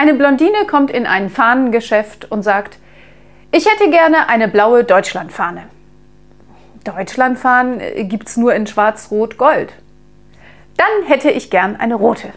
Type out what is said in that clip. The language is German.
Eine Blondine kommt in ein Fahnengeschäft und sagt, ich hätte gerne eine blaue Deutschlandfahne. Deutschlandfahnen äh, gibt's nur in Schwarz, Rot, Gold. Dann hätte ich gern eine rote.